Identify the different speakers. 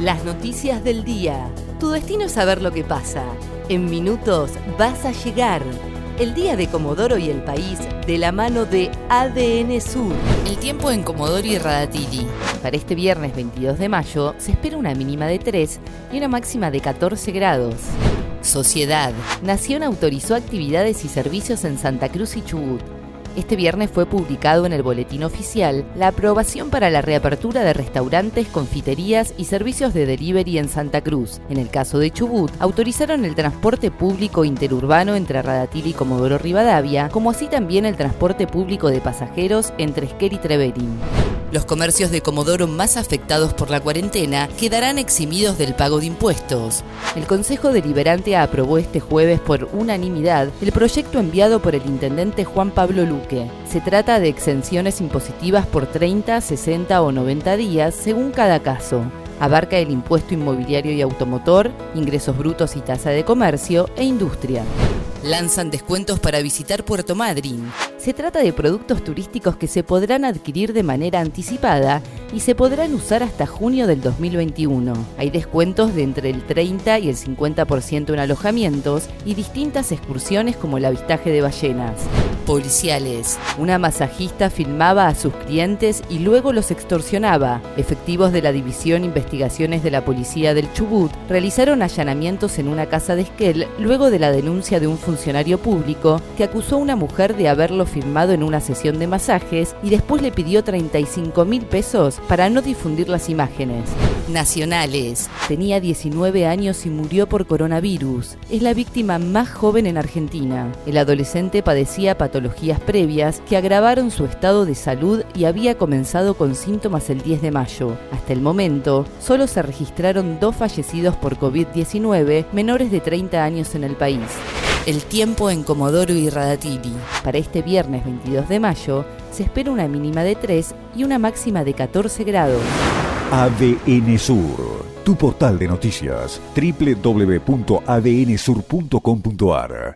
Speaker 1: Las noticias del día. Tu destino es saber lo que pasa. En minutos vas a llegar. El día de Comodoro y el país de la mano de ADN Sur. El tiempo en Comodoro y Radatili. Para este viernes 22 de mayo se espera una mínima de 3 y una máxima de 14 grados. Sociedad. Nación autorizó actividades y servicios en Santa Cruz y Chubut. Este viernes fue publicado en el Boletín Oficial la aprobación para la reapertura de restaurantes, confiterías y servicios de delivery en Santa Cruz. En el caso de Chubut, autorizaron el transporte público interurbano entre Radatil y Comodoro Rivadavia, como así también el transporte público de pasajeros entre Esquer y Treverín. Los comercios de Comodoro más afectados por la cuarentena quedarán eximidos del pago de impuestos. El Consejo Deliberante aprobó este jueves por unanimidad el proyecto enviado por el intendente Juan Pablo Luque. Se trata de exenciones impositivas por 30, 60 o 90 días según cada caso. Abarca el impuesto inmobiliario y automotor, ingresos brutos y tasa de comercio e industria. Lanzan descuentos para visitar Puerto Madryn. Se trata de productos turísticos que se podrán adquirir de manera anticipada y se podrán usar hasta junio del 2021. Hay descuentos de entre el 30 y el 50% en alojamientos y distintas excursiones como el avistaje de ballenas. Policiales. Una masajista filmaba a sus clientes y luego los extorsionaba. Efectivos de la División Investigaciones de la Policía del Chubut realizaron allanamientos en una casa de Esquel luego de la denuncia de un funcionario público que acusó a una mujer de haberlo filmado en una sesión de masajes y después le pidió 35 mil pesos para no difundir las imágenes. Nacionales. Tenía 19 años y murió por coronavirus. Es la víctima más joven en Argentina. El adolescente padecía patologías previas que agravaron su estado de salud y había comenzado con síntomas el 10 de mayo. Hasta el momento, solo se registraron dos fallecidos por COVID-19 menores de 30 años en el país. El tiempo en Comodoro y Radatili. Para este viernes 22 de mayo se espera una mínima de 3 y una máxima de 14 grados.
Speaker 2: ADN Sur, tu portal de noticias, www.adnsur.com.ar